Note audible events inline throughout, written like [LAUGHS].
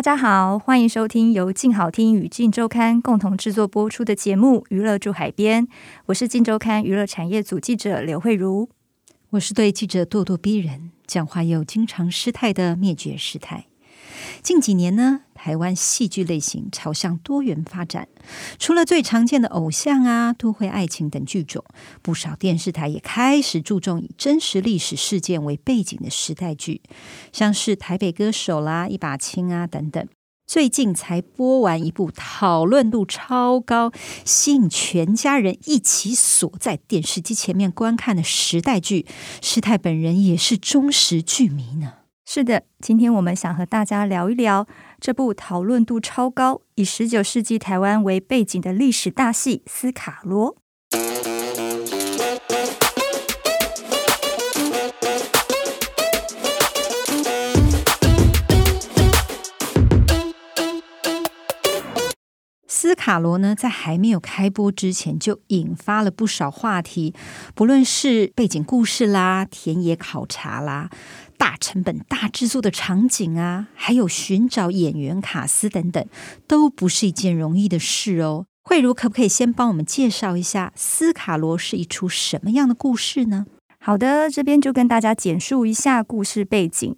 大家好，欢迎收听由静好听与静周刊共同制作播出的节目《娱乐驻海边》。我是静周刊娱乐产业组记者刘慧茹，我是对记者咄咄逼人、讲话又经常失态的灭绝师太。近几年呢，台湾戏剧类型朝向多元发展，除了最常见的偶像啊、都会爱情等剧种，不少电视台也开始注重以真实历史事件为背景的时代剧，像是《台北歌手》啦、《一把青》啊等等。最近才播完一部讨论度超高、吸引全家人一起锁在电视机前面观看的时代剧，师太本人也是忠实剧迷呢。是的，今天我们想和大家聊一聊这部讨论度超高、以十九世纪台湾为背景的历史大戏《斯卡罗》。斯卡罗呢，在还没有开播之前就引发了不少话题，不论是背景故事啦、田野考察啦。大成本、大制作的场景啊，还有寻找演员、卡司等等，都不是一件容易的事哦。慧茹，可不可以先帮我们介绍一下《斯卡罗》是一出什么样的故事呢？好的，这边就跟大家简述一下故事背景。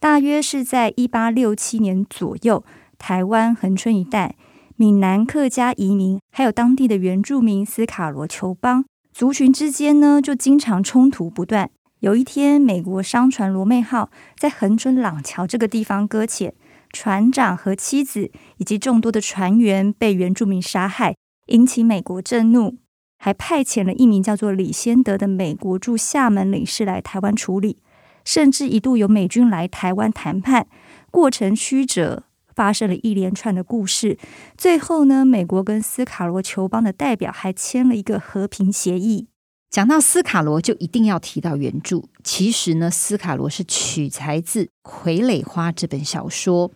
大约是在一八六七年左右，台湾恒春一带，闽南客家移民还有当地的原住民斯卡罗酋邦族群之间呢，就经常冲突不断。有一天，美国商船罗妹号在恒春朗桥这个地方搁浅，船长和妻子以及众多的船员被原住民杀害，引起美国震怒，还派遣了一名叫做李先德的美国驻厦门领事来台湾处理，甚至一度有美军来台湾谈判，过程曲折，发生了一连串的故事。最后呢，美国跟斯卡罗酋邦的代表还签了一个和平协议。讲到斯卡罗，就一定要提到原著。其实呢，斯卡罗是取材自《傀儡花》这本小说，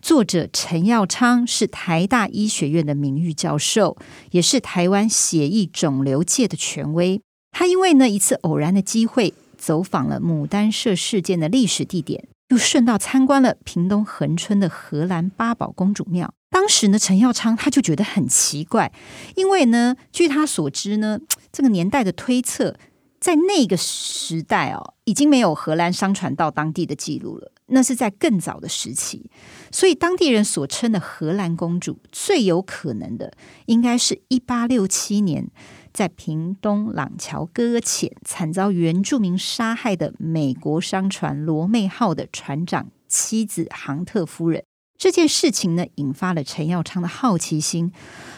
作者陈耀昌是台大医学院的名誉教授，也是台湾血液肿瘤界的权威。他因为呢一次偶然的机会，走访了牡丹社事件的历史地点，又顺道参观了屏东恒春的荷兰八宝公主庙。当时呢，陈耀昌他就觉得很奇怪，因为呢，据他所知呢，这个年代的推测，在那个时代哦，已经没有荷兰商船到当地的记录了，那是在更早的时期，所以当地人所称的荷兰公主，最有可能的，应该是一八六七年在屏东朗桥搁浅、惨遭原住民杀害的美国商船罗妹号的船长妻子杭特夫人。这件事情呢，引发了陈耀昌的好奇心。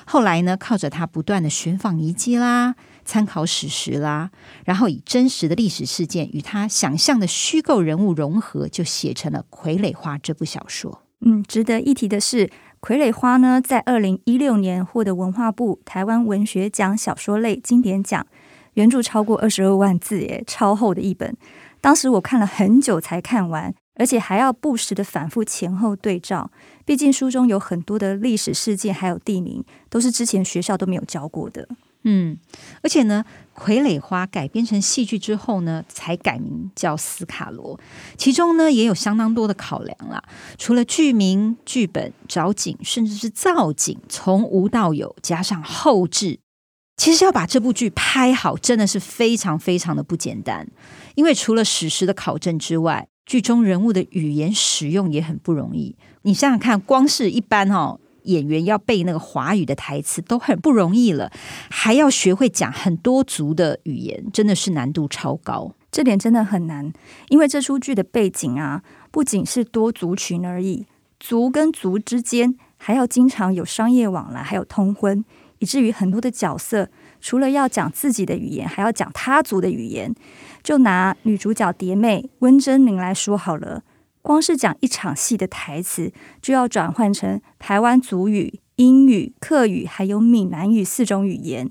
后来呢，靠着他不断的寻访遗迹啦、参考史实啦，然后以真实的历史事件与他想象的虚构人物融合，就写成了《傀儡花》这部小说。嗯，值得一提的是，《傀儡花》呢，在二零一六年获得文化部台湾文学奖小说类经典奖，原著超过二十二万字，耶，超厚的一本。当时我看了很久才看完。而且还要不时的反复前后对照，毕竟书中有很多的历史事件还有地名，都是之前学校都没有教过的。嗯，而且呢，《傀儡花》改编成戏剧之后呢，才改名叫《斯卡罗》，其中呢也有相当多的考量啦。除了剧名、剧本、找景，甚至是造景，从无到有，加上后置，其实要把这部剧拍好，真的是非常非常的不简单。因为除了史实的考证之外，剧中人物的语言使用也很不容易，你想想看，光是一般哦演员要背那个华语的台词都很不容易了，还要学会讲很多族的语言，真的是难度超高。这点真的很难，因为这出剧的背景啊，不仅是多族群而已，族跟族之间还要经常有商业往来，还有通婚，以至于很多的角色除了要讲自己的语言，还要讲他族的语言。就拿女主角蝶妹温贞菱来说好了，光是讲一场戏的台词，就要转换成台湾族语、英语、客语，还有闽南语四种语言。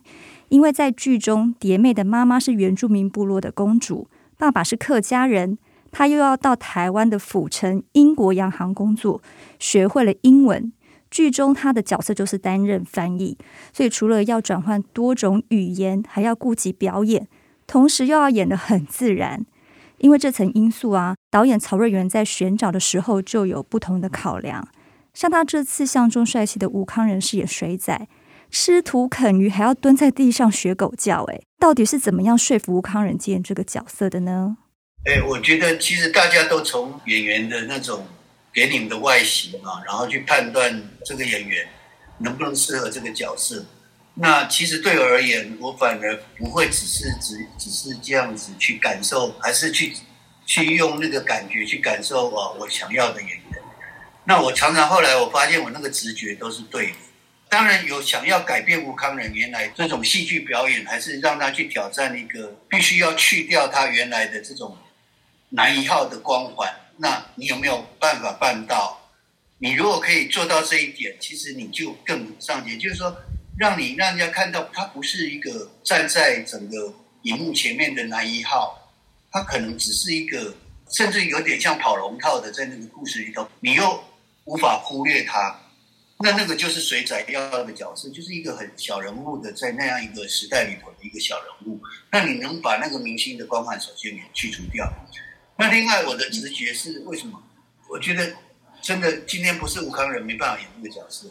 因为在剧中，蝶妹的妈妈是原住民部落的公主，爸爸是客家人，她又要到台湾的府城英国洋行工作，学会了英文。剧中她的角色就是担任翻译，所以除了要转换多种语言，还要顾及表演，同时又要演得很自然。因为这层因素啊，导演曹瑞元在选角的时候就有不同的考量。像他这次相中帅气的吴康仁饰演水仔，吃土啃鱼还要蹲在地上学狗叫，哎，到底是怎么样说服吴康仁接演这个角色的呢？哎，我觉得其实大家都从演员的那种。给你们的外形啊，然后去判断这个演员能不能适合这个角色。那其实对我而言，我反而不会只是只只是这样子去感受，还是去去用那个感觉去感受啊，我想要的演员。那我常常后来我发现，我那个直觉都是对的。当然有想要改变吴康仁原来这种戏剧表演，还是让他去挑战一个必须要去掉他原来的这种男一号的光环。那你有没有办法办到？你如果可以做到这一点，其实你就更上进，就是说，让你让人家看到他不是一个站在整个荧幕前面的男一号，他可能只是一个，甚至有点像跑龙套的，在那个故事里头，你又无法忽略他。那那个就是水仔要的角色，就是一个很小人物的，在那样一个时代里头的一个小人物。那你能把那个明星的光环首先给去除掉？那另外，我的直觉是为什么？我觉得真的今天不是吴康仁没办法演这个角色，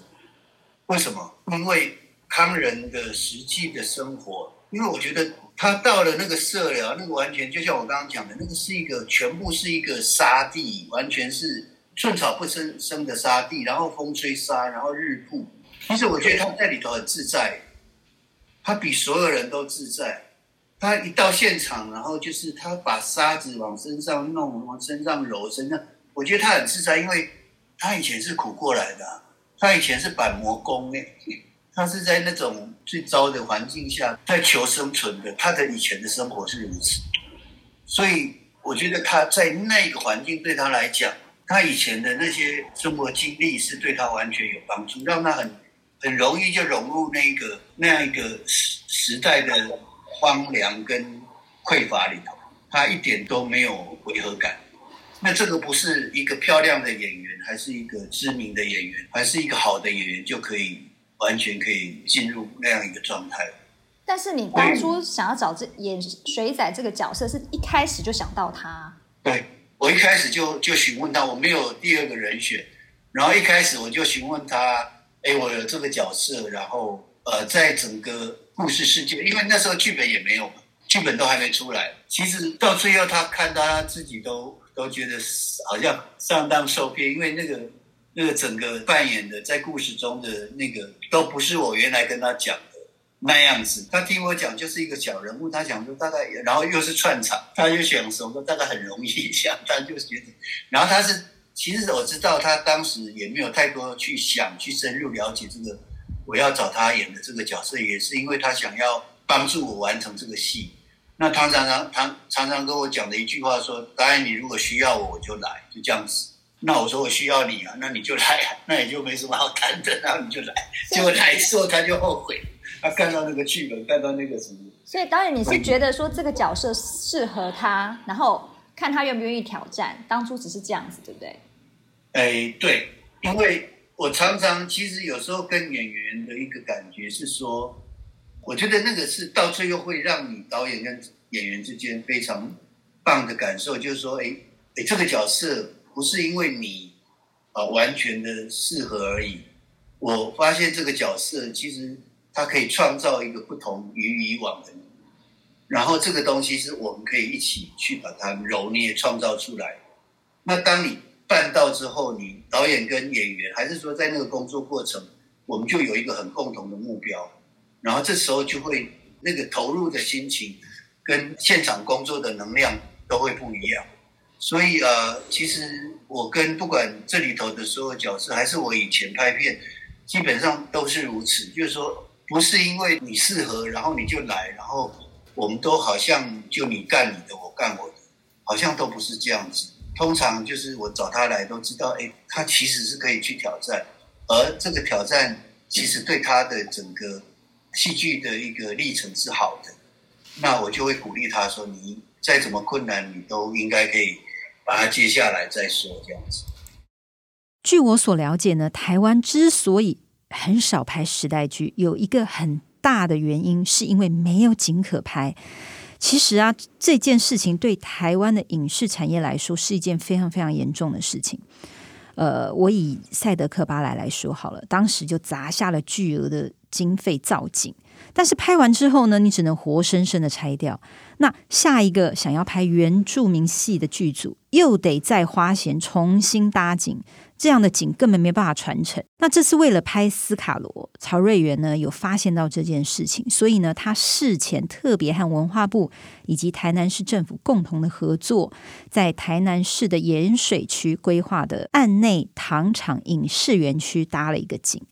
为什么？因为康人的实际的生活，因为我觉得他到了那个社寮，那个完全就像我刚刚讲的，那个是一个全部是一个沙地，完全是寸草不生生的沙地，然后风吹沙，然后日曝。其实我觉得他在里头很自在，他比所有人都自在。他一到现场，然后就是他把沙子往身上弄，往身上揉，身上，我觉得他很自在，因为他以前是苦过来的，他以前是板模工诶，他是在那种最糟的环境下在求生存的，他的以前的生活是如此，所以我觉得他在那个环境对他来讲，他以前的那些生活经历是对他完全有帮助，让他很很容易就融入那个那样一个时时代的。荒凉跟匮乏里头，他一点都没有违和感。那这个不是一个漂亮的演员，还是一个知名的演员，还是一个好的演员，就可以完全可以进入那样一个状态。但是你当初想要找这演水仔这个角色，是一开始就想到他？对，我一开始就就询问他，我没有第二个人选，然后一开始我就询问他，哎，我有这个角色，然后呃，在整个。故事世界，因为那时候剧本也没有嘛，剧本都还没出来。其实到最后，他看到他自己都都觉得好像上当受骗，因为那个那个整个扮演的在故事中的那个都不是我原来跟他讲的那样子。他听我讲就是一个小人物，他想说大概，然后又是串场，他就想说大概很容易想，他就觉得，然后他是其实我知道他当时也没有太多去想去深入了解这个。我要找他演的这个角色，也是因为他想要帮助我完成这个戏。那他常常他常常跟我讲的一句话说：“导演，你如果需要我，我就来，就这样子。”那我说我需要你啊，那你就来啊，那也就没什么好谈的，然后你就来。结果来之后他就后悔，他看到那个剧本，看到那个什么。所以导演，你是觉得说这个角色适合他，然后看他愿不愿意挑战？当初只是这样子，对不对？哎，对，因为。我常常其实有时候跟演员的一个感觉是说，我觉得那个是到最后会让你导演跟演员之间非常棒的感受，就是说，哎哎，这个角色不是因为你啊完全的适合而已。我发现这个角色其实它可以创造一个不同于以往的你，然后这个东西是我们可以一起去把它揉捏创造出来。那当你。办到之后，你导演跟演员，还是说在那个工作过程，我们就有一个很共同的目标，然后这时候就会那个投入的心情，跟现场工作的能量都会不一样。所以呃，其实我跟不管这里头的所有角色，还是我以前拍片，基本上都是如此，就是说不是因为你适合，然后你就来，然后我们都好像就你干你的，我干我的，好像都不是这样子。通常就是我找他来，都知道，哎，他其实是可以去挑战，而这个挑战其实对他的整个戏剧的一个历程是好的。那我就会鼓励他说：“你再怎么困难，你都应该可以把它接下来再说。”这样子。据我所了解呢，台湾之所以很少拍时代剧，有一个很大的原因，是因为没有景可拍。其实啊，这件事情对台湾的影视产业来说是一件非常非常严重的事情。呃，我以《赛德克巴莱》来说好了，当时就砸下了巨额的经费造景。但是拍完之后呢，你只能活生生的拆掉。那下一个想要拍原住民戏的剧组，又得再花钱重新搭景，这样的景根本没办法传承。那这次为了拍斯卡罗，曹瑞元呢有发现到这件事情，所以呢，他事前特别和文化部以及台南市政府共同的合作，在台南市的盐水区规划的岸内糖厂影视园区搭了一个景。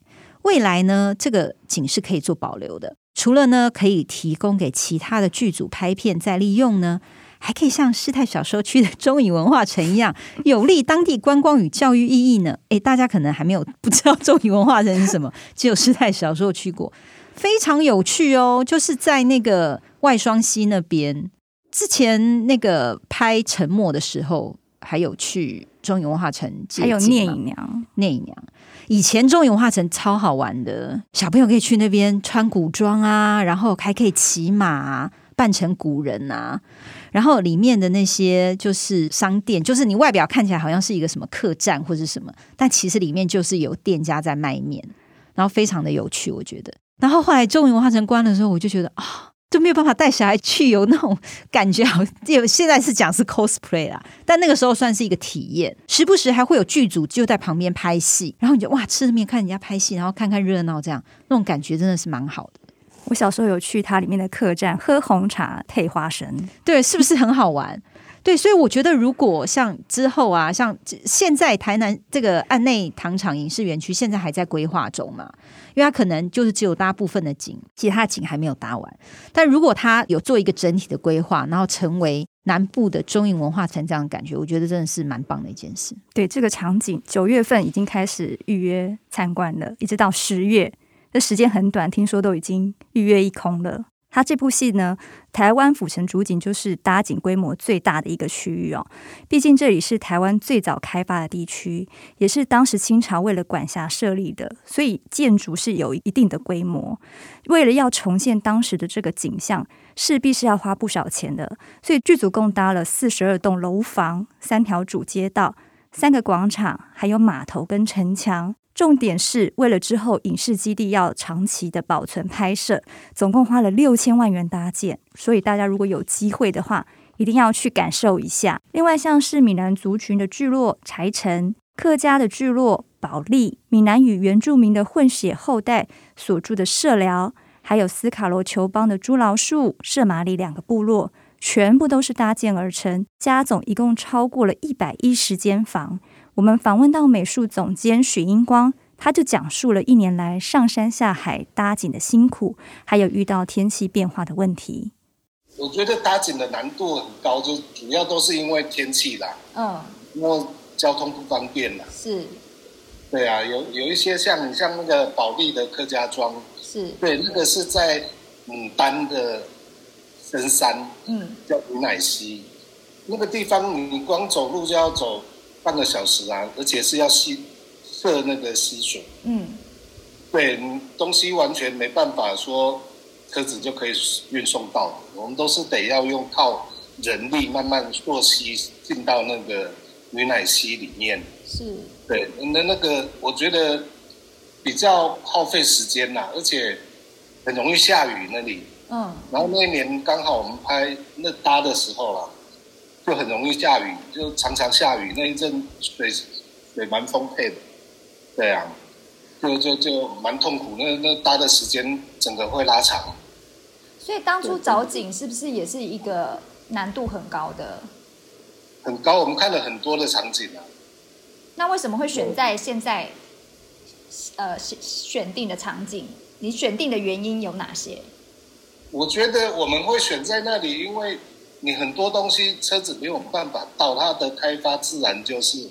未来呢，这个景是可以做保留的。除了呢，可以提供给其他的剧组拍片再利用呢，还可以像师太小说区的中影文化城一样，有利当地观光与教育意义呢。诶，大家可能还没有不知道中影文化城是什么，[LAUGHS] 只有师太小时候去过，非常有趣哦。就是在那个外双溪那边，之前那个拍《沉默》的时候，还有去中影文化城，还有聂隐娘，聂隐娘。以前中影文化城超好玩的，小朋友可以去那边穿古装啊，然后还可以骑马啊，扮成古人啊。然后里面的那些就是商店，就是你外表看起来好像是一个什么客栈或者什么，但其实里面就是有店家在卖面，然后非常的有趣，我觉得。然后后来中影文化城关的时候，我就觉得啊。就没有办法带小孩去，有那种感觉，好，有现在是讲是 cosplay 啦，但那个时候算是一个体验，时不时还会有剧组就在旁边拍戏，然后你就哇吃着面看人家拍戏，然后看看热闹，这样那种感觉真的是蛮好的。我小时候有去它里面的客栈喝红茶配花生，[LAUGHS] 对，是不是很好玩？对，所以我觉得，如果像之后啊，像现在台南这个案内糖厂影视园区，现在还在规划中嘛，因为它可能就是只有搭部分的景，其他景还没有搭完。但如果它有做一个整体的规划，然后成为南部的中影文化城这样的感觉，我觉得真的是蛮棒的一件事。对，这个场景，九月份已经开始预约参观了，一直到十月，这时间很短，听说都已经预约一空了。他这部戏呢，台湾府城主景就是搭景规模最大的一个区域哦。毕竟这里是台湾最早开发的地区，也是当时清朝为了管辖设立的，所以建筑是有一定的规模。为了要重现当时的这个景象，势必是要花不少钱的。所以剧组共搭了四十二栋楼房、三条主街道、三个广场，还有码头跟城墙。重点是为了之后影视基地要长期的保存拍摄，总共花了六千万元搭建，所以大家如果有机会的话，一定要去感受一下。另外，像是闽南族群的聚落柴城、客家的聚落保利、闽南与原住民的混血后代所住的社寮，还有斯卡罗酋邦的猪老树、社马里两个部落，全部都是搭建而成，加总一共超过了一百一十间房。我们访问到美术总监许英光，他就讲述了一年来上山下海搭景的辛苦，还有遇到天气变化的问题。我觉得搭景的难度很高，就主要都是因为天气啦，嗯，因为交通不方便啦。是，对啊，有有一些像像那个保利的客家庄，是对，那个是在牡丹的深山，嗯，叫鲁乃溪，那个地方你光走路就要走。半个小时啊，而且是要吸设那个吸水。嗯，对，东西完全没办法说车子就可以运送到，我们都是得要用靠人力慢慢做吸进到那个牛奶溪里面。是，对，那那个我觉得比较耗费时间呐，而且很容易下雨那里。嗯，然后那一年刚好我们拍那搭的时候啦。就很容易下雨，就常常下雨。那一阵水水蛮丰沛的，对啊，就就就蛮痛苦。那那搭的时间整个会拉长。所以当初找景是不是也是一个难度很高的？很高，我们看了很多的场景啊。那为什么会选在现在呃选选定的场景你选定的原因有哪些？我觉得我们会选在那里，因为你很多东西车子没有办法到，它的开发自然就是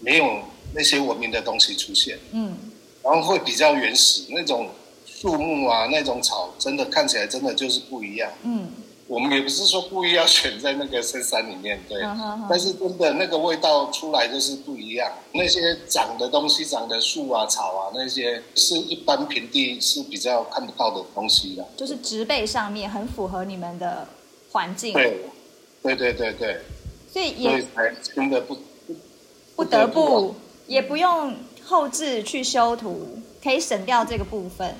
没有那些文明的东西出现。嗯，然后会比较原始，那种树木啊，那种草，真的看起来真的就是不一样。嗯。我们也不是说故意要选在那个深山里面，对，好好好，但是真的那个味道出来就是不一样。那些长的东西，长的树啊、草啊，那些是一般平地是比较看不到的东西的。就是植被上面很符合你们的环境。对，对对对对。所以也才真的不不，不得不，也不用后置去修图，可以省掉这个部分。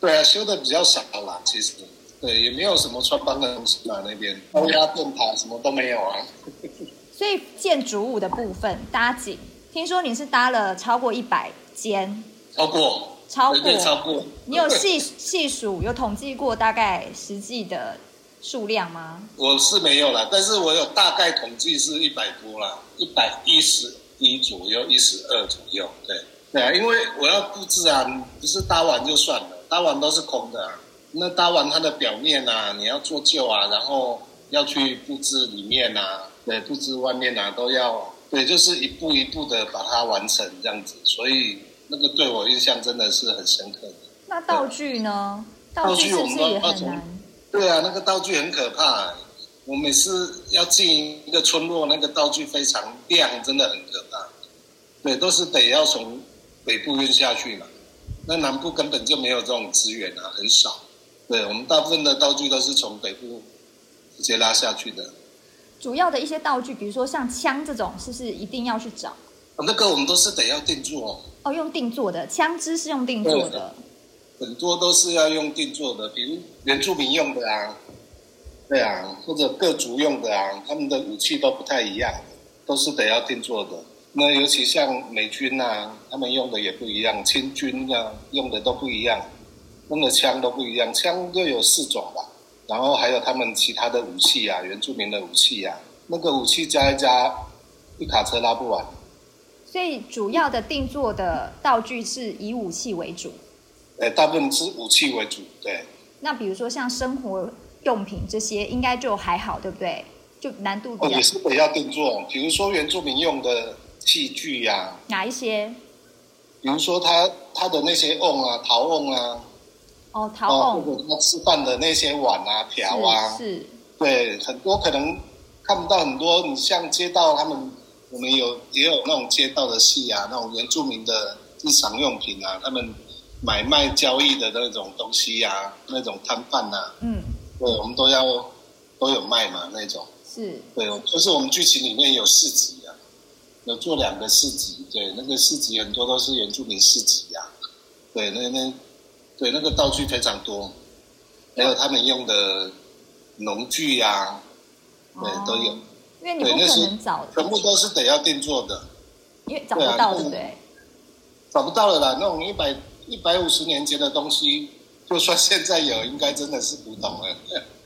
对啊，修的比较少啦，其实。对，也没有什么穿帮的东西嘛，那边高压电塔什么都没有啊。[LAUGHS] 所以建筑物的部分搭景，听说你是搭了超过一百间，超过，超过，超过。你有细细数，有统计过大概实际的数量吗？我是没有啦，但是我有大概统计是一百多啦，一百一十一左右，一十二左右。对，对啊，因为我要布置啊，不是搭完就算了，搭完都是空的啊。那搭完它的表面啊，你要做旧啊，然后要去布置里面啊，对，布置外面啊，都要对，就是一步一步的把它完成这样子。所以那个对我印象真的是很深刻的。那道具呢？道具我们都要从，对啊，那个道具很可怕欸。我每次要进一个村落，那个道具非常亮，真的很可怕。对，都是得要从北部运下去嘛。那南部根本就没有这种资源啊，很少。对，我们大部分的道具都是从北部直接拉下去的。主要的一些道具，比如说像枪这种，是不是一定要去找？那个我们都是得要定做。哦，用定做的枪支是用定做的。很多都是要用定做的，比如原住民用的啊，对啊，或者各族用的啊，他们的武器都不太一样，都是得要定做的。那尤其像美军啊，他们用的也不一样，清军啊用的都不一样。用的枪都不一样，枪就有四种吧，然后还有他们其他的武器啊，原住民的武器啊，那个武器加一加，一卡车拉不完。所以主要的定做的道具是以武器为主。呃，大部分是武器为主，对。那比如说像生活用品这些，应该就还好，对不对？就难度比较。哦，也是得要定做，比如说原住民用的器具呀、啊。哪一些？比如说他他的那些瓮啊，陶瓮啊。哦，陶瓮，或者他吃饭的那些碗啊、瓢啊，是，是，对，很多可能看不到很多。你像街道，他们我们有也有那种街道的戏啊，那种原住民的日常用品啊，他们买卖交易的那种东西啊，那种摊贩呐，嗯，对，我们都要都有卖嘛，那种是，对，就是我们剧情里面有市集啊，有做两个市集，对，那个市集很多都是原住民市集啊，对，那那。对，那个道具非常多，还有他们用的农具呀、啊，对，哦、都有。因为你不可能找，全部都是得要定做的。因为找不到，对不对？找不到了啦，那种一百一百五十年前的东西，就算现在有，应该真的是古董了。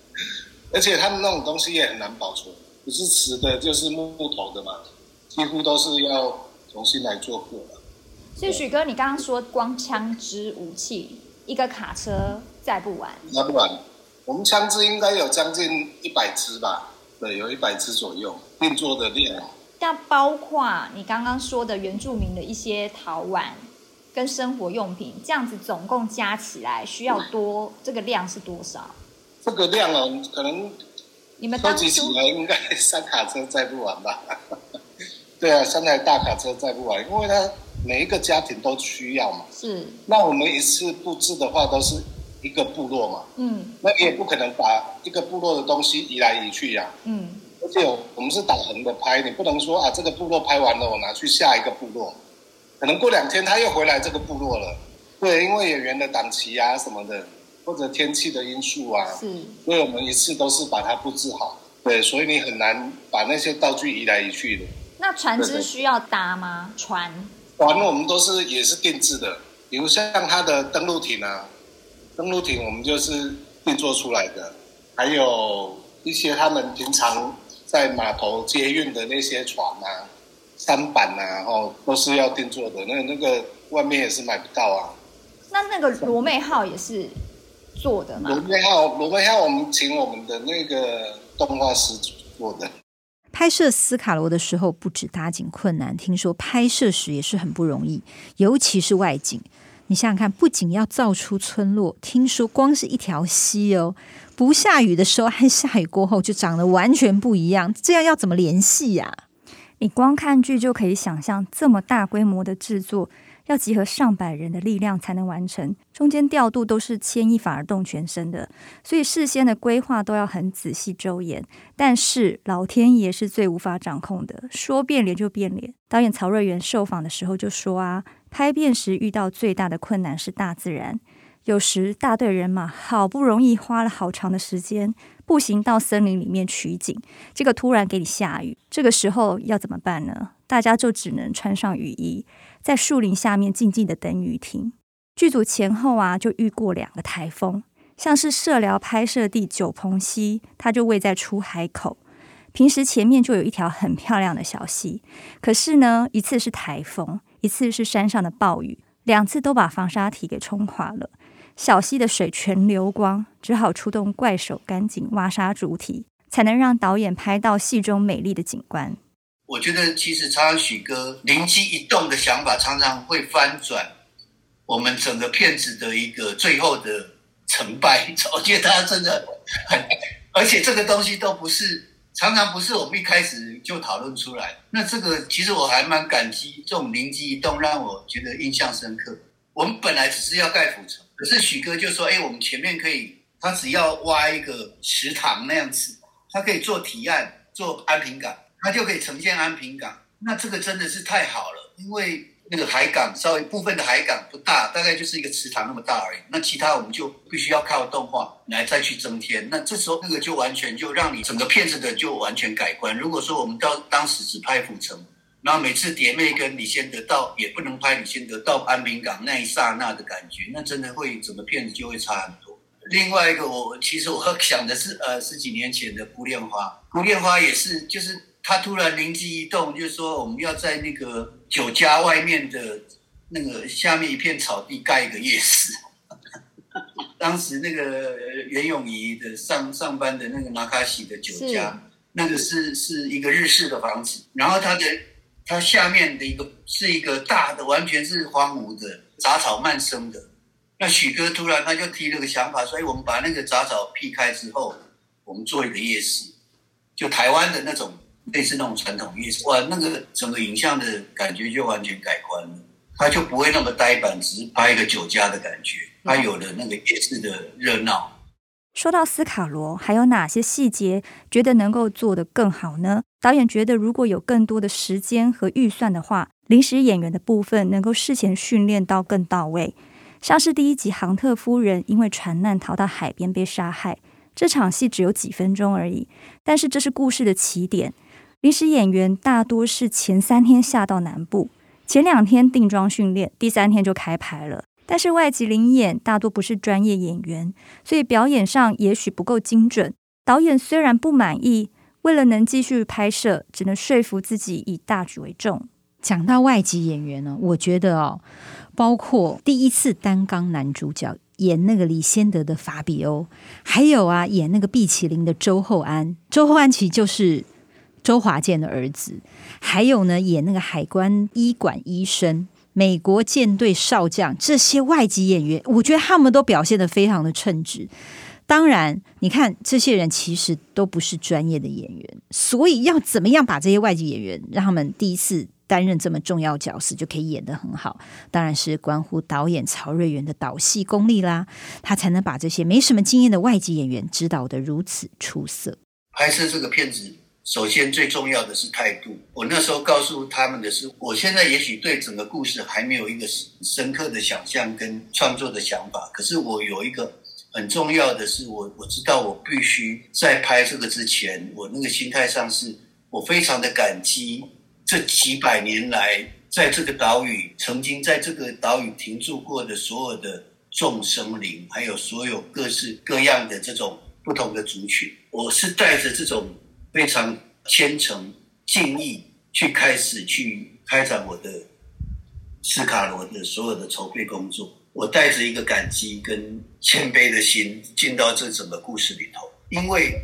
[LAUGHS] 而且他们那种东西也很难保存，不是瓷的，就是木木头的嘛，几乎都是要重新来做过的。所以许哥，你刚刚说光枪支武器。一个卡车载不完，载不完。我们枪支应该有将近一百支吧？对，有一百支左右，定做的量。但包括你刚刚说的原住民的一些陶碗跟生活用品，这样子总共加起来需要多？这个量是多少？这个量哦，可能你们收集起来应该 [LAUGHS] 三卡车载不完吧？[LAUGHS] 对啊，三台大卡车载不完，因为它。每一个家庭都需要嘛，是。那我们一次布置的话，都是一个部落嘛，嗯。那你也不可能把一个部落的东西移来移去呀，嗯。而且我们是打横的拍，你不能说啊，这个部落拍完了，我拿去下一个部落，可能过两天他又回来这个部落了。对，因为演员的档期啊什么的，或者天气的因素啊，是。所以我们一次都是把它布置好，对，所以你很难把那些道具移来移去的。那船只需要搭吗？船？船我们都是也是定制的，比如像它的登陆艇啊，登陆艇我们就是定做出来的，还有一些他们平常在码头接运的那些船啊、舢板啊，哦，都是要定做的。那那个外面也是买不到啊，那那个罗妹号也是做的吗？罗妹号，罗妹号，我们请我们的那个动画师做的。拍摄斯卡罗的时候，不止搭景困难，听说拍摄时也是很不容易，尤其是外景。你想想看，不仅要造出村落，听说光是一条溪哦，不下雨的时候和下雨过后就长得完全不一样，这样要怎么联系呀？你光看剧就可以想象，这么大规模的制作，要集合上百人的力量才能完成，中间调度都是牵一发而动全身的，所以事先的规划都要很仔细周延。但是老天爷是最无法掌控的，说变脸就变脸。导演曹瑞元受访的时候就说啊。拍片时遇到最大的困难是大自然，有时大队人马好不容易花了好长的时间步行到森林里面取景，结果突然给你下雨，这个时候要怎么办呢？大家就只能穿上雨衣，在树林下面静静的等雨停。剧组前后啊就遇过两个台风，像是社寮拍摄地九鹏溪，它就位在出海口，平时前面就有一条很漂亮的小溪，可是呢一次是台风。一次是山上的暴雨，两次都把防沙堤给冲垮了，小溪的水全流光，只好出动怪手赶紧挖沙主体，才能让导演拍到戏中美丽的景观。我觉得其实常常许哥灵机一动的想法，常常会翻转我们整个片子的一个最后的成败。[LAUGHS] 我觉得他真的很，而且这个东西都不是。常常不是我们一开始就讨论出来，那这个其实我还蛮感激这种灵机一动，让我觉得印象深刻。我们本来只是要盖府城，可是许哥就说：“哎，我们前面可以，他只要挖一个池塘那样子，他可以做提案，做安平港，他就可以呈现安平港。那这个真的是太好了，因为。”那个海港稍微部分的海港不大，大概就是一个池塘那么大而已。那其他我们就必须要靠动画来再去增添。那这时候那个就完全就让你整个片子的就完全改观。如果说我们到当时只拍府城，然后每次蝶妹跟李仙得到也不能拍李仙得到安平港那一刹那的感觉，那真的会整个片子就会差很多。另外一个我其实我想的是呃十几年前的《孤恋花》，《孤恋花》也是就是。他突然灵机一动，就是说我们要在那个酒家外面的那个下面一片草地盖一个夜市。[LAUGHS] 当时那个袁咏仪的上上班的那个马卡西的酒家，那个是是一个日式的房子，然后他的它下面的一个是一个大的，完全是荒芜的杂草蔓生的。那许哥突然他就提了个想法，所以我们把那个杂草劈开之后，我们做一个夜市，就台湾的那种。类似那种传统夜市，哇，那个整个影像的感觉就完全改观了，它就不会那么呆板，只是拍一个酒家的感觉，它有了那个夜市的热闹。说到斯卡罗，还有哪些细节觉得能够做得更好呢？导演觉得如果有更多的时间和预算的话，临时演员的部分能够事前训练到更到位。像是第一集杭特夫人因为船难逃到海边被杀害，这场戏只有几分钟而已，但是这是故事的起点。临时演员大多是前三天下到南部，前两天定妆训练，第三天就开拍了。但是外籍临演大多不是专业演员，所以表演上也许不够精准。导演虽然不满意，为了能继续拍摄，只能说服自己以大局为重。讲到外籍演员呢，我觉得哦，包括第一次担纲男主角演那个李先德的法比欧，还有啊演那个毕启麟的周厚安，周厚安其实就是。周华健的儿子，还有呢，演那个海关医馆医生、美国舰队少将，这些外籍演员，我觉得他们都表现得非常的称职。当然，你看这些人其实都不是专业的演员，所以要怎么样把这些外籍演员让他们第一次担任这么重要角色就可以演得很好，当然是关乎导演曹瑞元的导戏功力啦，他才能把这些没什么经验的外籍演员指导得如此出色。拍摄这个片子。首先，最重要的是态度。我那时候告诉他们的是，我现在也许对整个故事还没有一个深刻的想象跟创作的想法，可是我有一个很重要的是，我我知道我必须在拍这个之前，我那个心态上是，我非常的感激这几百年来在这个岛屿曾经在这个岛屿停住过的所有的众生灵，还有所有各式各样的这种不同的族群，我是带着这种。非常虔诚、敬意去开始去开展我的斯卡罗的所有的筹备工作。我带着一个感激跟谦卑的心进到这整个故事里头，因为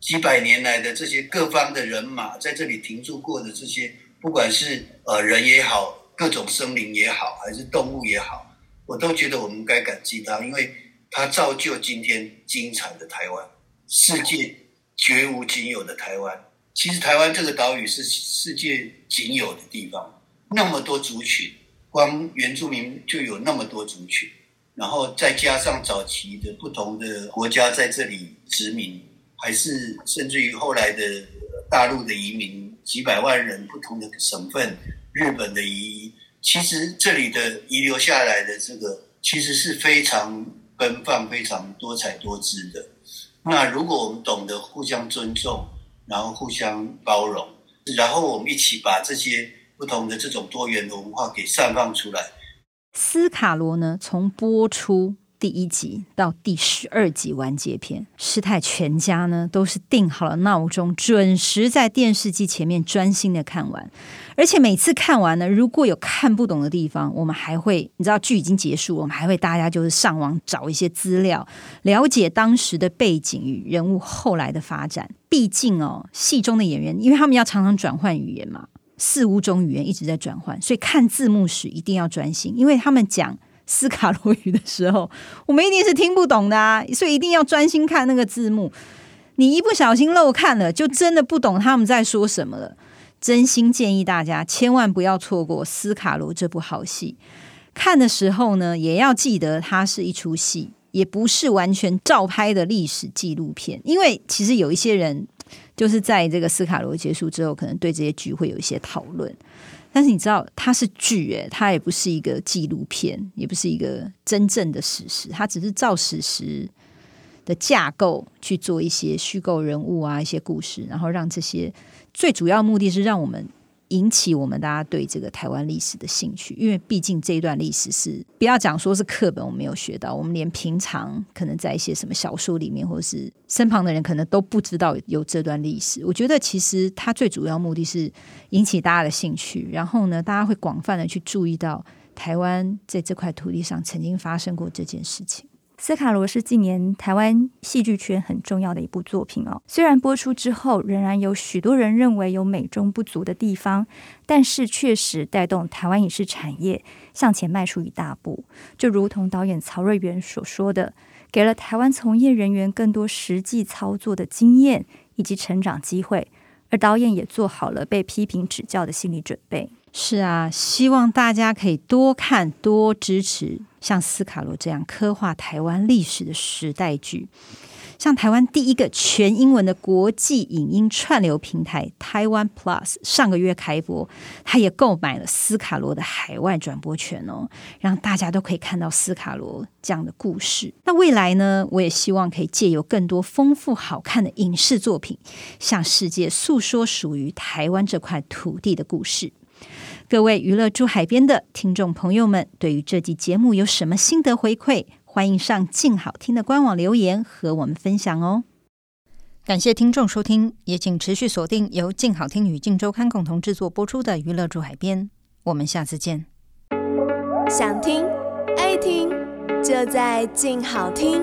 几百年来的这些各方的人马在这里停驻过的这些，不管是呃人也好，各种生灵也好，还是动物也好，我都觉得我们该感激他，因为他造就今天精彩的台湾，世界绝无仅有的台湾。其实台湾这个岛屿是世界仅有的地方，那么多族群。光原住民就有那么多族群，然后再加上早期的不同的国家在这里殖民，还是甚至于后来的大陆的移民，几百万人不同的省份，日本的移，其实这里的遗留下来的这个，其实是非常奔放、非常多彩多姿的。那如果我们懂得互相尊重，然后互相包容，然后我们一起把这些。不同的这种多元的文化给散放出来。斯卡罗呢，从播出第一集到第十二集完结篇，师太全家呢都是定好了闹钟，准时在电视机前面专心的看完。而且每次看完呢，如果有看不懂的地方，我们还会，你知道剧已经结束，我们还会大家就是上网找一些资料，了解当时的背景与人物后来的发展。毕竟哦，戏中的演员，因为他们要常常转换语言嘛。四五种语言一直在转换，所以看字幕时一定要专心，因为他们讲斯卡罗语的时候，我们一定是听不懂的啊，[LAUGHS] 所以一定要专心看那个字幕。你一不小心漏看了，就真的不懂他们在说什么了。真心建议大家千万不要错过斯卡罗这部好戏。看的时候呢，也要记得它是一出戏，也不是完全照拍的历史纪录片，因为其实有一些人。就是在这个斯卡罗结束之后，可能对这些剧会有一些讨论。但是你知道，它是剧，诶，它也不是一个纪录片，也不是一个真正的史实，它只是照史实的架构去做一些虚构人物啊，一些故事，然后让这些最主要目的是让我们。引起我们大家对这个台湾历史的兴趣，因为毕竟这一段历史是不要讲说是课本我没有学到，我们连平常可能在一些什么小说里面，或者是身旁的人可能都不知道有这段历史。我觉得其实它最主要目的是引起大家的兴趣，然后呢，大家会广泛的去注意到台湾在这块土地上曾经发生过这件事情。斯卡罗是近年台湾戏剧圈很重要的一部作品哦。虽然播出之后，仍然有许多人认为有美中不足的地方，但是确实带动台湾影视产业向前迈出一大步。就如同导演曹瑞元所说的，给了台湾从业人员更多实际操作的经验以及成长机会，而导演也做好了被批评指教的心理准备。是啊，希望大家可以多看、多支持像斯卡罗这样刻画台湾历史的时代剧。像台湾第一个全英文的国际影音串流平台台湾 Plus 上个月开播，他也购买了斯卡罗的海外转播权哦，让大家都可以看到斯卡罗这样的故事。那未来呢，我也希望可以借由更多丰富好看的影视作品，向世界诉说属于台湾这块土地的故事。各位娱乐驻海边的听众朋友们，对于这集节目有什么心得回馈？欢迎上静好听的官网留言和我们分享哦。感谢听众收听，也请持续锁定由静好听与静周刊共同制作播出的《娱乐驻海边》，我们下次见。想听爱听，就在静好听。